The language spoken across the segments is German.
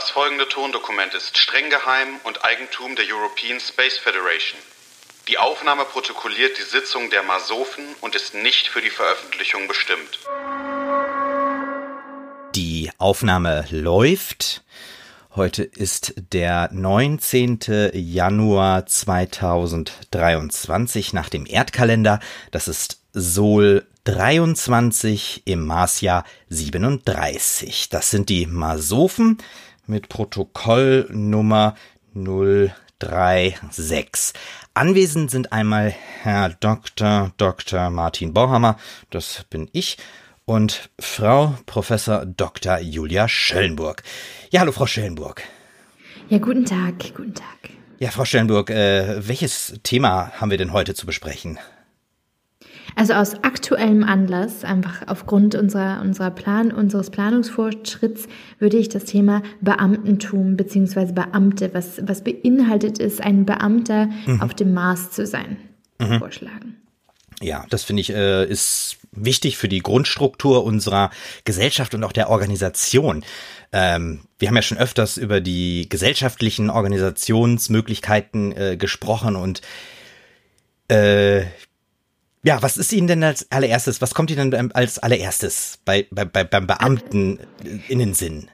Das folgende Tondokument ist streng geheim und Eigentum der European Space Federation. Die Aufnahme protokolliert die Sitzung der Masofen und ist nicht für die Veröffentlichung bestimmt. Die Aufnahme läuft. Heute ist der 19. Januar 2023 nach dem Erdkalender. Das ist Sol 23 im Marsjahr 37. Das sind die Masofen mit Protokollnummer 036. Anwesend sind einmal Herr Dr. Dr. Martin Bauhammer, das bin ich, und Frau Professor Dr. Julia Schellenburg. Ja, hallo Frau Schellenburg. Ja, guten Tag, guten Tag. Ja, Frau Schellenburg, äh, welches Thema haben wir denn heute zu besprechen? Also aus aktuellem Anlass, einfach aufgrund unserer, unserer Plan, unseres Planungsfortschritts, würde ich das Thema Beamtentum bzw. Beamte, was, was beinhaltet ist, ein Beamter mhm. auf dem Mars zu sein, mhm. vorschlagen. Ja, das finde ich äh, ist wichtig für die Grundstruktur unserer Gesellschaft und auch der Organisation. Ähm, wir haben ja schon öfters über die gesellschaftlichen Organisationsmöglichkeiten äh, gesprochen und äh, ja, was ist Ihnen denn als allererstes, was kommt Ihnen denn als allererstes bei, bei, bei, beim Beamten in den Sinn?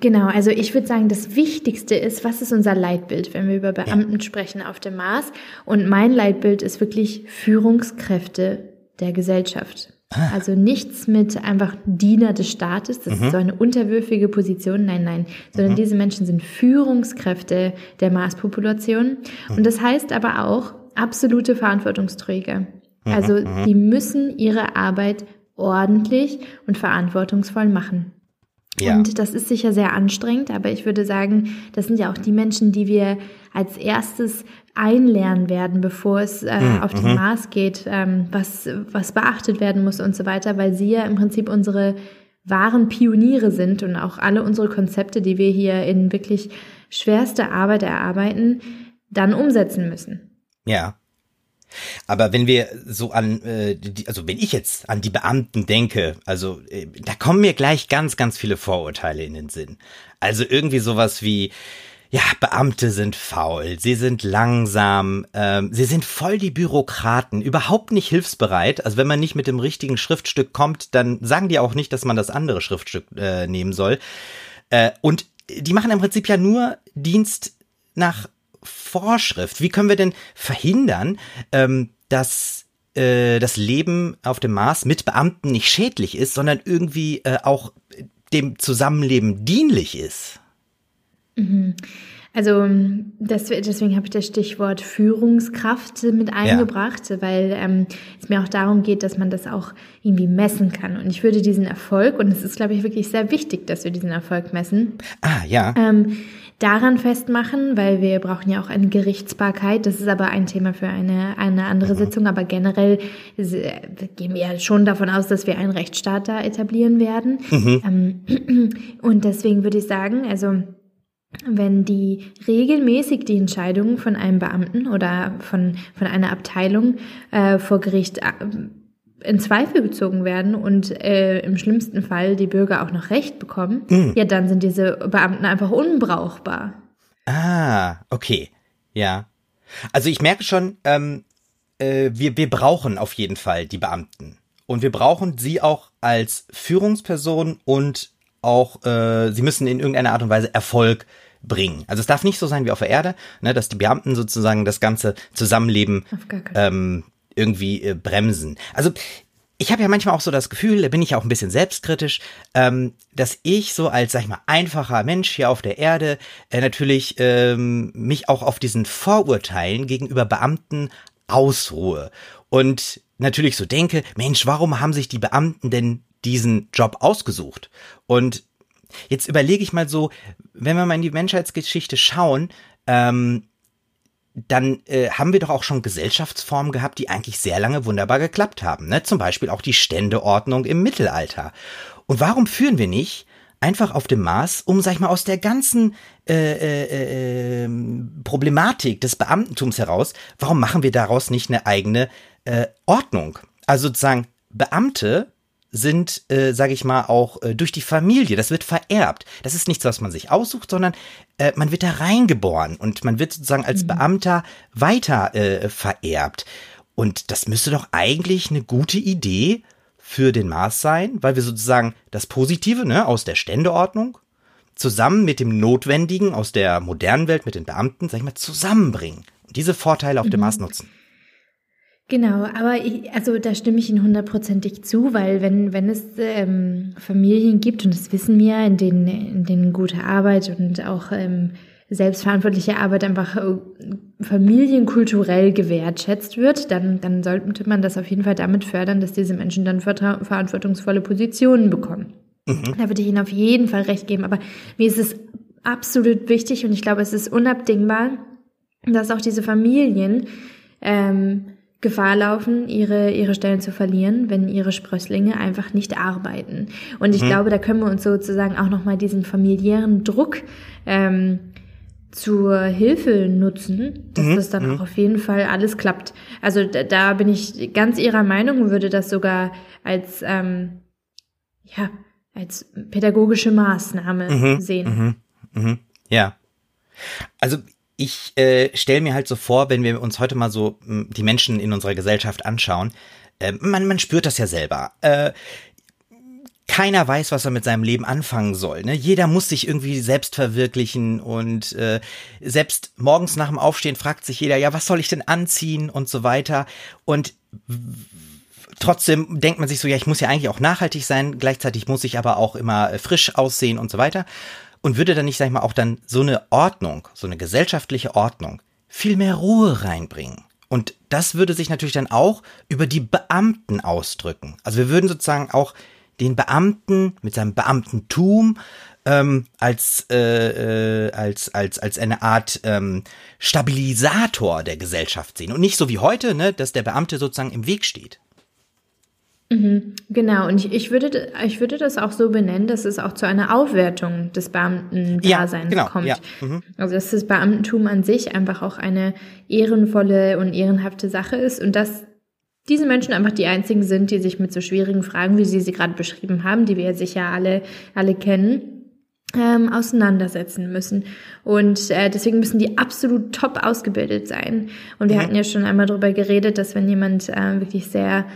Genau, also ich würde sagen, das Wichtigste ist, was ist unser Leitbild, wenn wir über Beamten ja. sprechen auf dem Mars? Und mein Leitbild ist wirklich Führungskräfte der Gesellschaft. Ah. Also nichts mit einfach Diener des Staates, das mhm. ist so eine unterwürfige Position, nein, nein, sondern mhm. diese Menschen sind Führungskräfte der Marspopulation. Mhm. Und das heißt aber auch, absolute Verantwortungsträger. Mhm, also mhm. die müssen ihre Arbeit ordentlich und verantwortungsvoll machen. Ja. Und das ist sicher sehr anstrengend, aber ich würde sagen, das sind ja auch die Menschen, die wir als erstes einlernen werden, bevor es äh, mhm. auf den mhm. Mars geht, ähm, was, was beachtet werden muss und so weiter, weil sie ja im Prinzip unsere wahren Pioniere sind und auch alle unsere Konzepte, die wir hier in wirklich schwerster Arbeit erarbeiten, dann umsetzen müssen. Ja. Aber wenn wir so an, äh, also wenn ich jetzt an die Beamten denke, also äh, da kommen mir gleich ganz, ganz viele Vorurteile in den Sinn. Also irgendwie sowas wie, ja, Beamte sind faul, sie sind langsam, ähm, sie sind voll die Bürokraten, überhaupt nicht hilfsbereit. Also wenn man nicht mit dem richtigen Schriftstück kommt, dann sagen die auch nicht, dass man das andere Schriftstück äh, nehmen soll. Äh, und die machen im Prinzip ja nur Dienst nach Vorschrift? Wie können wir denn verhindern, ähm, dass äh, das Leben auf dem Mars mit Beamten nicht schädlich ist, sondern irgendwie äh, auch dem Zusammenleben dienlich ist? Mhm. Also das, deswegen habe ich das Stichwort Führungskraft mit eingebracht, ja. weil ähm, es mir auch darum geht, dass man das auch irgendwie messen kann. Und ich würde diesen Erfolg, und es ist, glaube ich, wirklich sehr wichtig, dass wir diesen Erfolg messen. Ah, ja. Ähm, daran festmachen, weil wir brauchen ja auch eine Gerichtsbarkeit. Das ist aber ein Thema für eine, eine andere mhm. Sitzung. Aber generell gehen wir ja schon davon aus, dass wir einen Rechtsstaat da etablieren werden. Mhm. Ähm, und deswegen würde ich sagen, also wenn die regelmäßig die Entscheidungen von einem Beamten oder von, von einer Abteilung äh, vor Gericht äh, in Zweifel gezogen werden und äh, im schlimmsten Fall die Bürger auch noch Recht bekommen, mhm. ja, dann sind diese Beamten einfach unbrauchbar. Ah, okay. Ja. Also ich merke schon, ähm, äh, wir, wir brauchen auf jeden Fall die Beamten. Und wir brauchen sie auch als Führungsperson und auch, äh, sie müssen in irgendeiner Art und Weise Erfolg bringen. Also es darf nicht so sein wie auf der Erde, ne, dass die Beamten sozusagen das ganze Zusammenleben ähm, irgendwie äh, bremsen. Also ich habe ja manchmal auch so das Gefühl, da bin ich auch ein bisschen selbstkritisch, ähm, dass ich so als, sag ich mal, einfacher Mensch hier auf der Erde äh, natürlich ähm, mich auch auf diesen Vorurteilen gegenüber Beamten ausruhe und natürlich so denke, Mensch, warum haben sich die Beamten denn diesen Job ausgesucht? Und jetzt überlege ich mal so, wenn wir mal in die Menschheitsgeschichte schauen, ähm, dann äh, haben wir doch auch schon Gesellschaftsformen gehabt, die eigentlich sehr lange wunderbar geklappt haben. Ne? Zum Beispiel auch die Ständeordnung im Mittelalter. Und warum führen wir nicht einfach auf dem Mars, um, sag ich mal, aus der ganzen äh, äh, äh, Problematik des Beamtentums heraus, warum machen wir daraus nicht eine eigene äh, Ordnung? Also sozusagen, Beamte sind, äh, sage ich mal, auch äh, durch die Familie. Das wird vererbt. Das ist nichts, was man sich aussucht, sondern äh, man wird da reingeboren und man wird sozusagen als mhm. Beamter weiter äh, vererbt. Und das müsste doch eigentlich eine gute Idee für den Mars sein, weil wir sozusagen das Positive ne, aus der Ständeordnung zusammen mit dem Notwendigen aus der modernen Welt, mit den Beamten, sag ich mal, zusammenbringen und diese Vorteile auf mhm. dem Mars nutzen. Genau, aber ich, also da stimme ich Ihnen hundertprozentig zu, weil wenn, wenn es ähm, Familien gibt, und das wissen wir, in denen, in denen gute Arbeit und auch ähm, selbstverantwortliche Arbeit einfach äh, familienkulturell gewertschätzt wird, dann, dann sollte man das auf jeden Fall damit fördern, dass diese Menschen dann verantwortungsvolle Positionen bekommen. Mhm. Da würde ich Ihnen auf jeden Fall recht geben. Aber mir ist es absolut wichtig und ich glaube, es ist unabdingbar, dass auch diese Familien ähm, Gefahr laufen, ihre, ihre Stellen zu verlieren, wenn ihre Sprösslinge einfach nicht arbeiten. Und ich mhm. glaube, da können wir uns sozusagen auch nochmal diesen familiären Druck ähm, zur Hilfe nutzen, dass mhm. das dann mhm. auch auf jeden Fall alles klappt. Also da, da, bin ich ganz Ihrer Meinung und würde das sogar als ähm, ja als pädagogische Maßnahme mhm. sehen. Mhm. Mhm. Ja. Also ich äh, stelle mir halt so vor, wenn wir uns heute mal so m, die Menschen in unserer Gesellschaft anschauen, äh, man, man spürt das ja selber. Äh, keiner weiß, was er mit seinem Leben anfangen soll. Ne? Jeder muss sich irgendwie selbst verwirklichen und äh, selbst morgens nach dem Aufstehen fragt sich jeder, ja, was soll ich denn anziehen und so weiter. Und trotzdem denkt man sich so, ja, ich muss ja eigentlich auch nachhaltig sein, gleichzeitig muss ich aber auch immer äh, frisch aussehen und so weiter. Und würde dann nicht, sag ich mal, auch dann so eine Ordnung, so eine gesellschaftliche Ordnung viel mehr Ruhe reinbringen? Und das würde sich natürlich dann auch über die Beamten ausdrücken. Also wir würden sozusagen auch den Beamten mit seinem Beamtentum ähm, als, äh, äh, als, als, als eine Art ähm, Stabilisator der Gesellschaft sehen. Und nicht so wie heute, ne, dass der Beamte sozusagen im Weg steht. Mhm, genau, und ich, ich, würde, ich würde das auch so benennen, dass es auch zu einer Aufwertung des Beamtendaseins ja, genau, kommt. Ja, mhm. Also dass das Beamtentum an sich einfach auch eine ehrenvolle und ehrenhafte Sache ist und dass diese Menschen einfach die einzigen sind, die sich mit so schwierigen Fragen, wie Sie sie gerade beschrieben haben, die wir ja sicher alle, alle kennen, ähm, auseinandersetzen müssen. Und äh, deswegen müssen die absolut top ausgebildet sein. Und wir mhm. hatten ja schon einmal darüber geredet, dass wenn jemand äh, wirklich sehr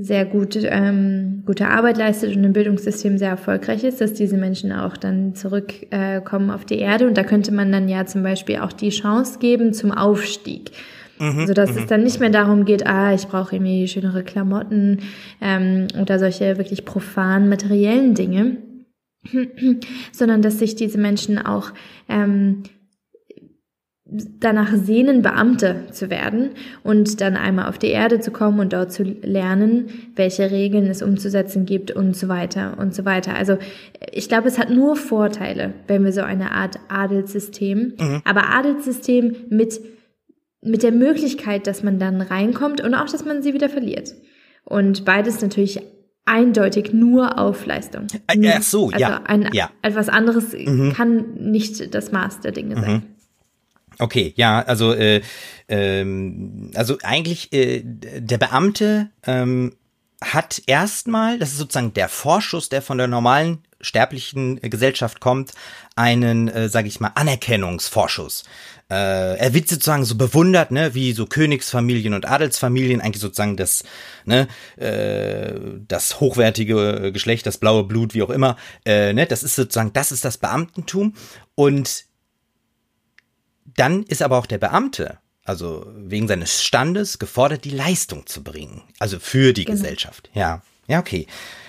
sehr gut, ähm, gute Arbeit leistet und im Bildungssystem sehr erfolgreich ist, dass diese Menschen auch dann zurückkommen äh, auf die Erde. Und da könnte man dann ja zum Beispiel auch die Chance geben zum Aufstieg. Mhm, sodass mhm. es dann nicht mehr darum geht, ah, ich brauche irgendwie schönere Klamotten ähm, oder solche wirklich profanen materiellen Dinge, sondern dass sich diese Menschen auch ähm, danach sehnen, Beamte zu werden und dann einmal auf die Erde zu kommen und dort zu lernen, welche Regeln es umzusetzen gibt und so weiter und so weiter. Also ich glaube, es hat nur Vorteile, wenn wir so eine Art Adelssystem, mhm. aber Adelssystem mit mit der Möglichkeit, dass man dann reinkommt und auch, dass man sie wieder verliert. Und beides natürlich eindeutig nur auf Leistung. Äh, ach so, also ja. Ein, ja. Etwas anderes mhm. kann nicht das Maß der Dinge mhm. sein. Okay, ja, also äh, ähm, also eigentlich äh, der Beamte ähm, hat erstmal, das ist sozusagen der Vorschuss, der von der normalen sterblichen Gesellschaft kommt, einen, äh, sage ich mal, Anerkennungsvorschuss. Äh, er wird sozusagen so bewundert, ne, wie so Königsfamilien und Adelsfamilien, eigentlich sozusagen das, ne, äh, das hochwertige Geschlecht, das blaue Blut, wie auch immer, äh, ne, das ist sozusagen, das ist das Beamtentum und dann ist aber auch der Beamte, also wegen seines Standes, gefordert, die Leistung zu bringen. Also für die genau. Gesellschaft. Ja. Ja, okay.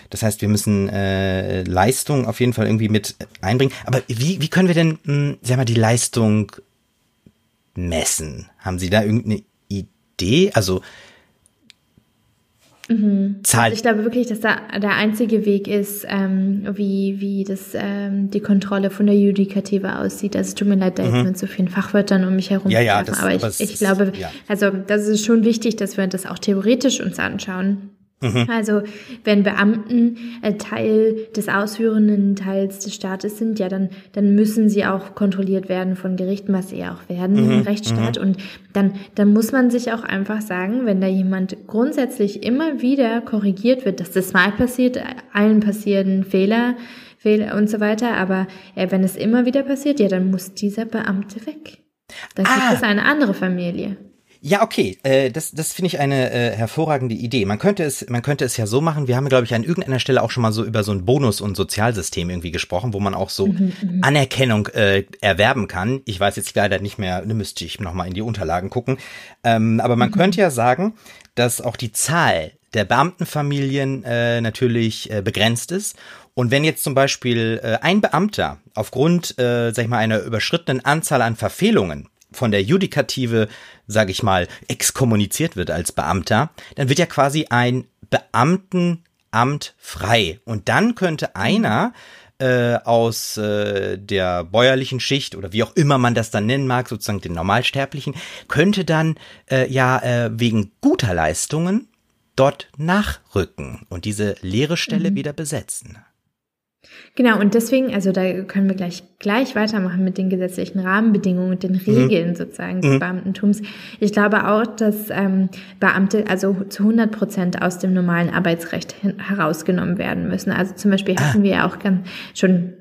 Das heißt, wir müssen äh, Leistung auf jeden Fall irgendwie mit einbringen. Aber wie, wie können wir denn, mh, hm, sag mal, die Leistung messen? Haben Sie da irgendeine Idee? Also Mhm. Also ich glaube wirklich, dass da der einzige Weg ist, ähm, wie, wie das, ähm, die Kontrolle von der Judikative aussieht. Also es tut mir leid, da mhm. jetzt mit so vielen Fachwörtern um mich herum. Ja, ja, das, aber ich, ich glaube, ja. also das ist schon wichtig, dass wir das auch theoretisch uns anschauen. Mhm. Also wenn Beamten äh, Teil des ausführenden Teils des Staates sind, ja, dann, dann müssen sie auch kontrolliert werden von Gerichten, was sie ja auch werden mhm. im Rechtsstaat. Mhm. Und dann, dann muss man sich auch einfach sagen, wenn da jemand grundsätzlich immer wieder korrigiert wird, dass das mal passiert, allen passieren Fehler, Fehler und so weiter, aber äh, wenn es immer wieder passiert, ja, dann muss dieser Beamte weg. Dann ah. gibt es eine andere Familie. Ja, okay, äh, das, das finde ich eine äh, hervorragende Idee. Man könnte es, man könnte es ja so machen. Wir haben, glaube ich, an irgendeiner Stelle auch schon mal so über so ein Bonus- und Sozialsystem irgendwie gesprochen, wo man auch so mhm, mhm. Anerkennung äh, erwerben kann. Ich weiß jetzt leider nicht mehr, ne, müsste ich noch mal in die Unterlagen gucken. Ähm, aber man mhm. könnte ja sagen, dass auch die Zahl der Beamtenfamilien äh, natürlich äh, begrenzt ist. Und wenn jetzt zum Beispiel äh, ein Beamter aufgrund, äh, sag ich mal, einer überschrittenen Anzahl an Verfehlungen von der Judikative, sage ich mal, exkommuniziert wird als Beamter, dann wird ja quasi ein Beamtenamt frei. Und dann könnte einer äh, aus äh, der bäuerlichen Schicht oder wie auch immer man das dann nennen mag, sozusagen den Normalsterblichen, könnte dann äh, ja äh, wegen guter Leistungen dort nachrücken und diese leere Stelle mhm. wieder besetzen. Genau, und deswegen, also da können wir gleich, gleich weitermachen mit den gesetzlichen Rahmenbedingungen und den mhm. Regeln mhm. sozusagen des mhm. Beamtentums. Ich glaube auch, dass ähm, Beamte also zu 100 Prozent aus dem normalen Arbeitsrecht herausgenommen werden müssen. Also zum Beispiel ah. hatten wir ja auch ganz schon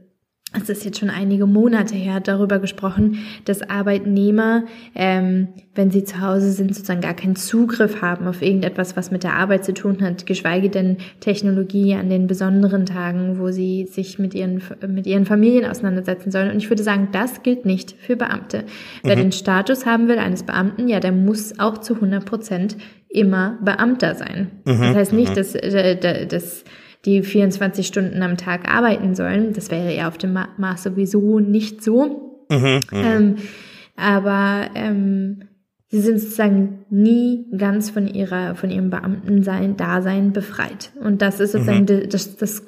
es ist jetzt schon einige Monate her, darüber gesprochen, dass Arbeitnehmer, ähm, wenn sie zu Hause sind, sozusagen gar keinen Zugriff haben auf irgendetwas, was mit der Arbeit zu tun hat, geschweige denn Technologie an den besonderen Tagen, wo sie sich mit ihren, mit ihren Familien auseinandersetzen sollen. Und ich würde sagen, das gilt nicht für Beamte. Wer mhm. den Status haben will eines Beamten, ja, der muss auch zu 100 Prozent immer Beamter sein. Mhm. Das heißt nicht, mhm. dass, äh, dass die 24 Stunden am Tag arbeiten sollen. Das wäre ja auf dem Mars sowieso nicht so. Mhm, mhm, ähm, aber ähm, sie sind sozusagen nie ganz von ihrer, von ihrem Beamtensein, Dasein befreit. Und das ist sozusagen mhm. das, das,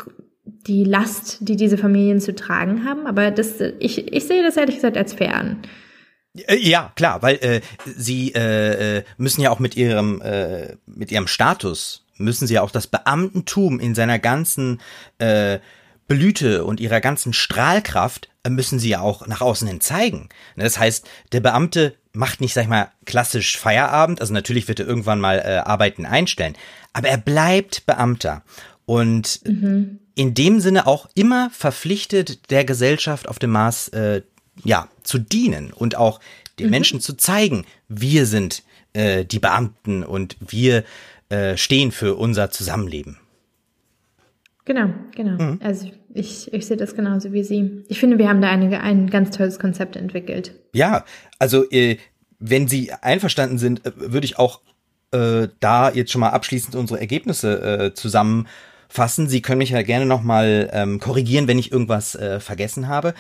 die Last, die diese Familien zu tragen haben. Aber das, ich, ich sehe das ehrlich gesagt als fair an. Äh, ja, klar, weil äh, sie äh, äh, müssen ja auch mit ihrem äh, mit ihrem Status müssen sie auch das Beamtentum in seiner ganzen äh, Blüte und ihrer ganzen Strahlkraft äh, müssen sie ja auch nach außen hin zeigen. Ne, das heißt, der Beamte macht nicht, sag ich mal, klassisch Feierabend, also natürlich wird er irgendwann mal äh, Arbeiten einstellen, aber er bleibt Beamter und mhm. in dem Sinne auch immer verpflichtet, der Gesellschaft auf dem Mars äh, ja zu dienen und auch den mhm. Menschen zu zeigen, wir sind äh, die Beamten und wir äh, stehen für unser Zusammenleben. Genau, genau. Mhm. Also ich, ich sehe das genauso wie Sie. Ich finde, wir haben da eine, ein ganz tolles Konzept entwickelt. Ja, also äh, wenn Sie einverstanden sind, äh, würde ich auch äh, da jetzt schon mal abschließend unsere Ergebnisse äh, zusammenfassen. Sie können mich ja gerne nochmal ähm, korrigieren, wenn ich irgendwas äh, vergessen habe.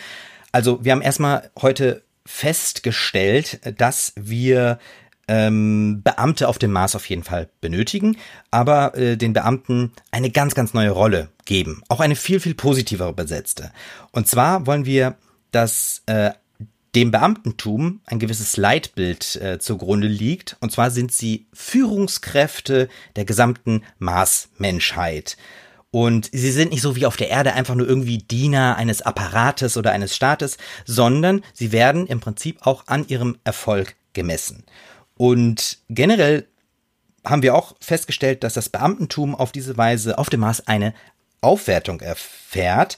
Also wir haben erstmal heute festgestellt, dass wir ähm, Beamte auf dem Mars auf jeden Fall benötigen, aber äh, den Beamten eine ganz, ganz neue Rolle geben. Auch eine viel, viel positivere besetzte. Und zwar wollen wir, dass äh, dem Beamtentum ein gewisses Leitbild äh, zugrunde liegt. Und zwar sind sie Führungskräfte der gesamten Mars-Menschheit. Und sie sind nicht so wie auf der Erde einfach nur irgendwie Diener eines Apparates oder eines Staates, sondern sie werden im Prinzip auch an ihrem Erfolg gemessen. Und generell haben wir auch festgestellt, dass das Beamtentum auf diese Weise auf dem Mars eine Aufwertung erfährt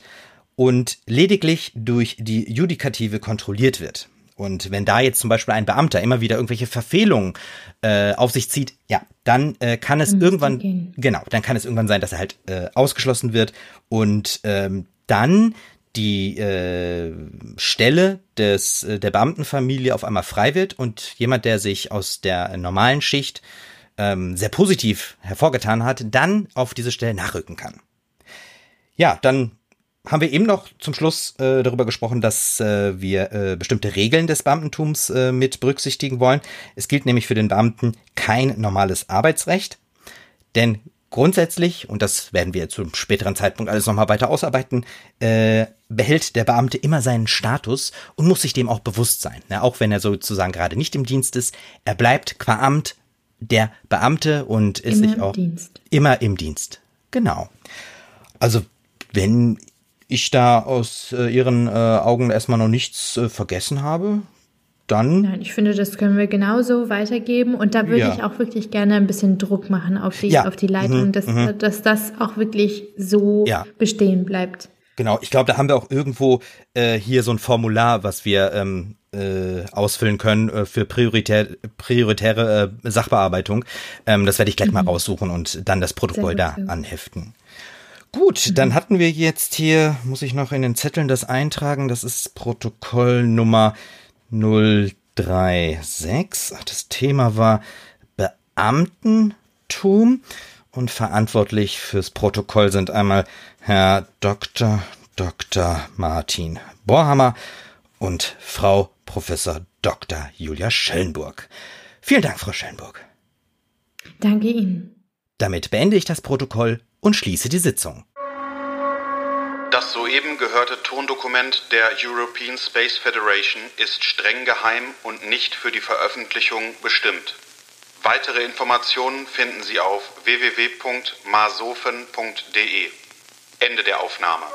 und lediglich durch die Judikative kontrolliert wird. Und wenn da jetzt zum Beispiel ein Beamter immer wieder irgendwelche Verfehlungen äh, auf sich zieht, ja, dann äh, kann es irgendwann, gehen. genau, dann kann es irgendwann sein, dass er halt äh, ausgeschlossen wird und ähm, dann die äh, Stelle des äh, der Beamtenfamilie auf einmal frei wird und jemand, der sich aus der normalen Schicht ähm, sehr positiv hervorgetan hat, dann auf diese Stelle nachrücken kann. Ja, dann haben wir eben noch zum Schluss äh, darüber gesprochen, dass äh, wir äh, bestimmte Regeln des Beamtentums äh, mit berücksichtigen wollen. Es gilt nämlich für den Beamten kein normales Arbeitsrecht, denn Grundsätzlich, und das werden wir zum späteren Zeitpunkt alles nochmal weiter ausarbeiten, äh, behält der Beamte immer seinen Status und muss sich dem auch bewusst sein. Ne? Auch wenn er sozusagen gerade nicht im Dienst ist, er bleibt qua Amt der Beamte und ist Immer sich im auch Dienst. immer im Dienst. Genau. Also wenn ich da aus äh, Ihren äh, Augen erstmal noch nichts äh, vergessen habe, dann Nein, ich finde, das können wir genauso weitergeben. Und da würde Ja. ich auch wirklich gerne ein bisschen Druck machen auf die, Ja. auf die Leitung, dass, dass das auch wirklich so Ja. bestehen bleibt. Genau, ich glaube, da haben wir auch irgendwo äh, hier so ein Formular, was wir ähm, äh, ausfüllen können äh, für prioritär, prioritäre äh, Sachbearbeitung. Ähm, das werde ich gleich mal raussuchen und dann das Protokoll da anheften. Gut, dann hatten wir jetzt hier, muss ich noch in den Zetteln das eintragen, das ist Protokoll Nummer 036. Ach, Das Thema war Beamtentum und verantwortlich fürs Protokoll sind einmal Herr Dr. Dr. Martin Borhammer und Frau Professor Dr. Julia Schellenburg. Vielen Dank, Frau Schellenburg. Danke Ihnen. Damit beende ich das Protokoll und schließe die Sitzung. Das soeben gehörte Tondokument der European Space Federation ist streng geheim und nicht für die Veröffentlichung bestimmt. Weitere Informationen finden Sie auf www.masofen.de. Ende der Aufnahme.